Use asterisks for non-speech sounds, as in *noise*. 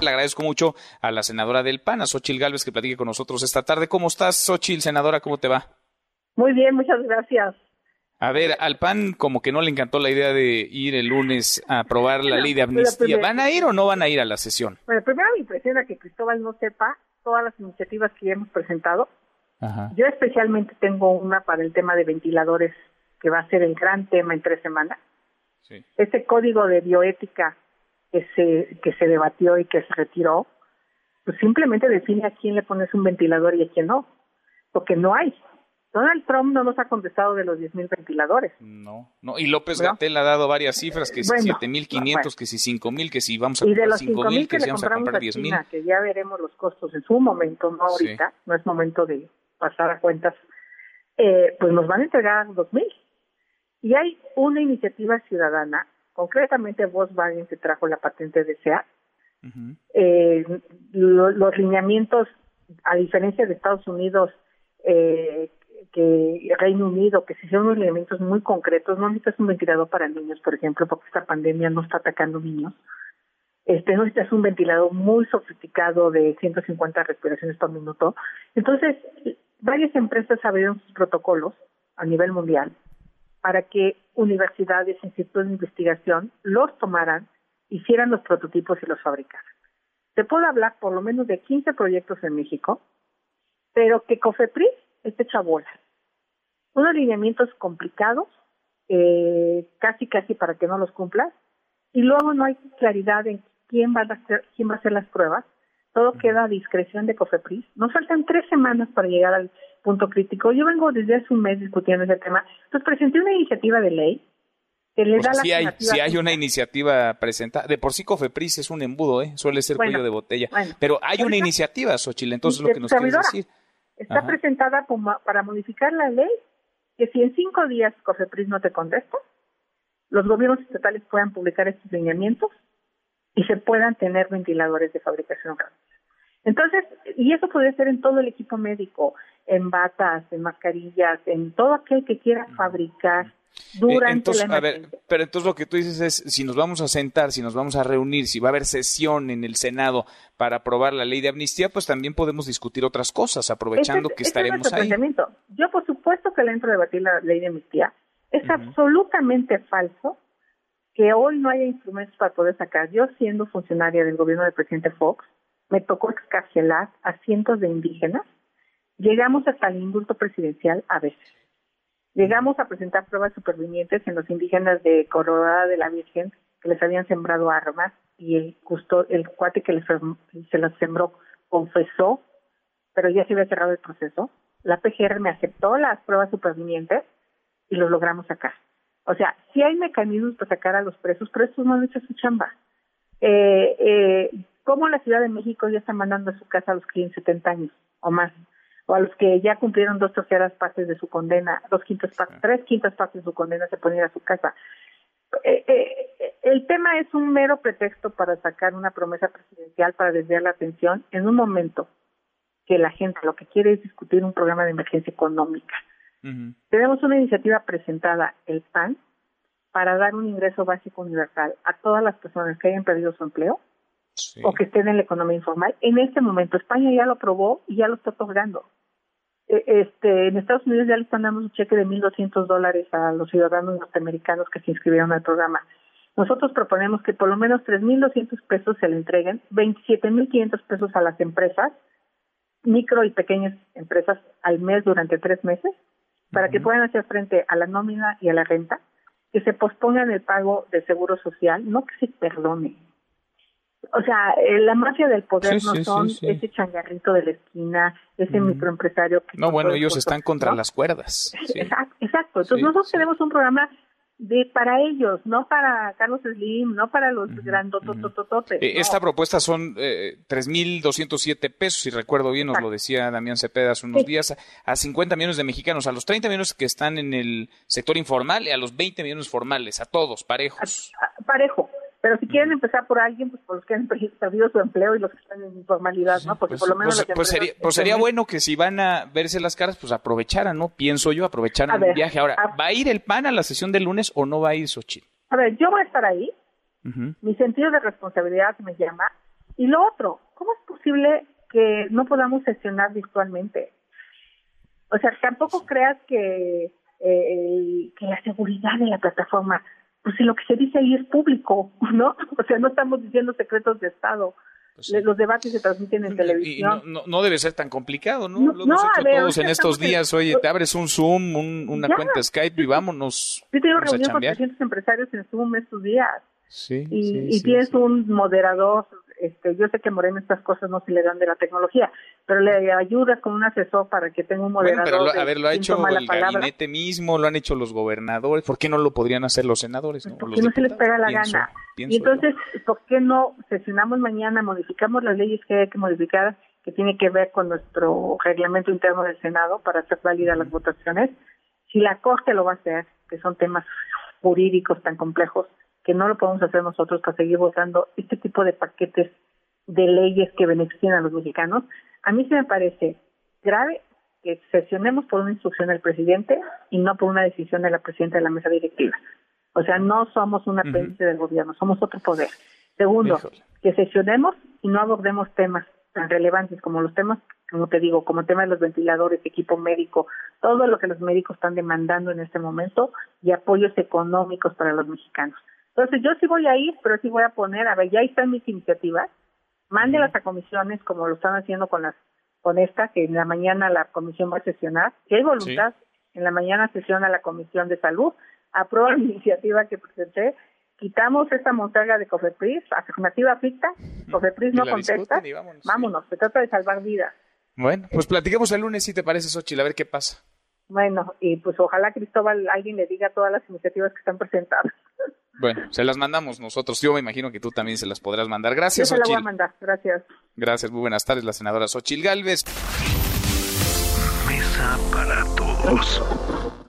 Le agradezco mucho a la senadora del PAN, a Xochil Gálvez, que platique con nosotros esta tarde. ¿Cómo estás, Xochil, senadora? ¿Cómo te va? Muy bien, muchas gracias. A ver, al PAN como que no le encantó la idea de ir el lunes a aprobar la ley de amnistía. ¿Van a ir o no van a ir a la sesión? Bueno, primero me impresiona que Cristóbal no sepa todas las iniciativas que ya hemos presentado. Yo especialmente tengo una para el tema de ventiladores, que va a ser el gran tema en tres semanas. Sí. Este código de bioética que se, que se debatió y que se retiró, pues simplemente define a quién le pones un ventilador y a quién no, porque no hay. Donald Trump no nos ha contestado de los 10.000 ventiladores. No, no, y López Gatel ha dado varias cifras, que si 7.500, que si 5.000, que si vamos a comprar 5.000, que, si vamos a comprar 10.000. Que ya veremos los costos en su momento, no ahorita, no es momento de pasar a cuentas, eh, pues nos van a entregar 2.000. Y hay una iniciativa ciudadana, concretamente Volkswagen que trajo la patente de SEAT, eh, los lineamientos, a diferencia de Estados Unidos, eh, que Reino Unido, que se hicieron unos elementos muy concretos, no necesitas un ventilador para niños, por ejemplo, porque esta pandemia no está atacando niños. Este, no necesitas un ventilador muy sofisticado de 150 respiraciones por minuto. Entonces, varias empresas abrieron sus protocolos a nivel mundial para que universidades, institutos de investigación los tomaran, hicieran los prototipos y los fabricaran. Se puede hablar por lo menos de 15 proyectos en México, pero que COFEPRIS esté hecha bola unos lineamientos complicados, eh, casi casi para que no los cumplas, y luego no hay claridad en quién va a hacer, quién va a hacer las pruebas, todo queda a discreción de COFEPRIS. Nos faltan tres semanas para llegar al punto crítico. Yo vengo desde hace un mes discutiendo ese tema. Entonces presenté una iniciativa de ley que le da la si hay, si hay una iniciativa presentada, de por sí COFEPRIS es un embudo, ¿eh? suele ser cuello de botella, pero hay una iniciativa, Xochitl, entonces lo que nos quieres decir. Está presentada para modificar la ley que si en cinco días COFEPRIS no te contesta, los gobiernos estatales puedan publicar estos lineamientos y se puedan tener ventiladores de fabricación Entonces, y eso puede ser en todo el equipo médico, en batas, en mascarillas, en todo aquel que quiera fabricar durante entonces, a ver, pero entonces lo que tú dices es, si nos vamos a sentar, si nos vamos a reunir, si va a haber sesión en el Senado para aprobar la ley de amnistía, pues también podemos discutir otras cosas, aprovechando que estaremos es ahí. Yo, por supuesto que le entro a debatir la ley de amnistía. Es absolutamente falso que hoy no haya instrumentos para poder sacar. Yo, siendo funcionaria del gobierno del presidente Fox, me tocó excarcelar a cientos de indígenas. Llegamos hasta el indulto presidencial a veces. Llegamos a presentar pruebas supervivientes en los indígenas de Coronada de la Virgen que les habían sembrado armas y el el cuate que les, se las sembró confesó, pero ya se había cerrado el proceso. La PGR me aceptó las pruebas supervivientes y los logramos sacar. O sea, sí hay mecanismos para sacar a los presos, pero estos no han hecho su chamba. Eh, eh, ¿Cómo la Ciudad de México ya está mandando a su casa a los que tienen 70 años o más? o a los que ya cumplieron dos terceras partes de su condena, dos quintas partes, tres quintas partes de su condena se ir a su casa. Eh, eh, el tema es un mero pretexto para sacar una promesa presidencial para desviar la atención en un momento que la gente lo que quiere es discutir un programa de emergencia económica. Tenemos una iniciativa presentada, el PAN, para dar un ingreso básico universal a todas las personas que hayan perdido su empleo o que estén en la economía informal. En este momento España ya lo aprobó y ya lo está otorgando. E, este, en Estados Unidos ya le están dando un cheque de 1.200 dólares a los ciudadanos norteamericanos que se inscribieron al programa. Nosotros proponemos que por lo menos 3.200 pesos se le entreguen, 27.500 pesos a las empresas, micro y pequeñas empresas al mes durante tres meses, para que puedan hacer frente a la nómina y a la renta, que se pospongan el pago de seguro social, no que se perdone, o sea, eh, la mafia del poder no son ese changarrito de la esquina, ese microempresario que... No, bueno, ellos están contra las cuerdas. Exacto, exacto. Entonces nosotros tenemos un programa de para ellos, no para Carlos Slim, no para los grandes eh, Esta propuesta son eh, 3.207 pesos, si recuerdo bien, nos lo decía Damián Cepeda hace unos días, a 50 millones de mexicanos, a los 30 millones que están en el sector informal y a los 20 millones formales, a todos, parejos. parejo. Pero si quieren empezar por alguien, pues por los que han perdido su empleo y los que están en informalidad, ¿no? Porque pues, por lo menos... Pues, pues sería, pues sería bueno que si van a verse las caras, pues aprovecharan, ¿no? Pienso yo, aprovecharan el viaje. Ahora, ¿va a ir el PAN a la sesión del lunes o no va a ir Xochitl? A ver, yo voy a estar ahí, Mi sentido de responsabilidad me llama. Y lo otro, ¿cómo es posible que no podamos sesionar virtualmente? O sea, tampoco creas que, eh, que la seguridad de la plataforma, pues si lo que se dice ahí es público, *laughs* ¿no? O sea, no estamos diciendo secretos de Estado. Pues los debates se transmiten en televisión. no, debe ser tan complicado, ¿no? Lo hemos hecho todos en estos días. Oye, te abres un Zoom, una cuenta Skype y vámonos. Yo tengo reunión con 300 empresarios en Zoom estos días. Sí, y, y tienes un moderador este, yo sé que Moreno estas cosas no se le dan de la tecnología, pero le ayudas con un asesor para que tenga un moderador. Bueno, pero a ver, lo ha hecho el gabinete mismo, lo han hecho los gobernadores, ¿por qué no lo podrían hacer los senadores? ¿no? Porque no se les pega la gana. y entonces, ¿por qué no sesionamos mañana, modificamos las leyes que hay que modificar, que tiene que ver con nuestro reglamento interno del Senado para hacer válidas las votaciones? Si la Corte lo va a hacer, que son temas jurídicos tan complejos, que no lo podemos hacer nosotros para seguir votando este tipo de paquetes de leyes que benefician a los mexicanos, a mí se me parece grave que sesionemos por una instrucción del presidente y no por una decisión de la presidenta de la mesa directiva. O sea, no somos un apéndice del gobierno, somos otro poder. Segundo, que sesionemos y no abordemos temas tan relevantes como los temas, como te digo, como el tema de los ventiladores, equipo médico, todo lo que los médicos están demandando en este momento y apoyos económicos para los mexicanos. Entonces yo sí voy a ir, pero sí voy a poner, a ver, ya están mis iniciativas, mándelas a comisiones como lo están haciendo con las con esta, que en la mañana la comisión va a sesionar, si hay voluntad, en la mañana sesiona la comisión de salud, aprueba *laughs* la iniciativa que presenté, quitamos esta montaña de Cofepris, afirmativa ficta, Cofepris no contesta, vámonos. se trata de salvar vidas. Bueno, pues platiquemos el lunes si te parece, Xochitl, a ver qué pasa. Bueno, y pues ojalá Cristóbal alguien le diga todas las iniciativas que están presentadas. Bueno, se las mandamos nosotros. Yo me imagino que tú también se las podrás mandar. Gracias, Yo se voy a mandar. Gracias. Gracias. Muy buenas tardes, la senadora Xochil Galvez. Mesa para todos.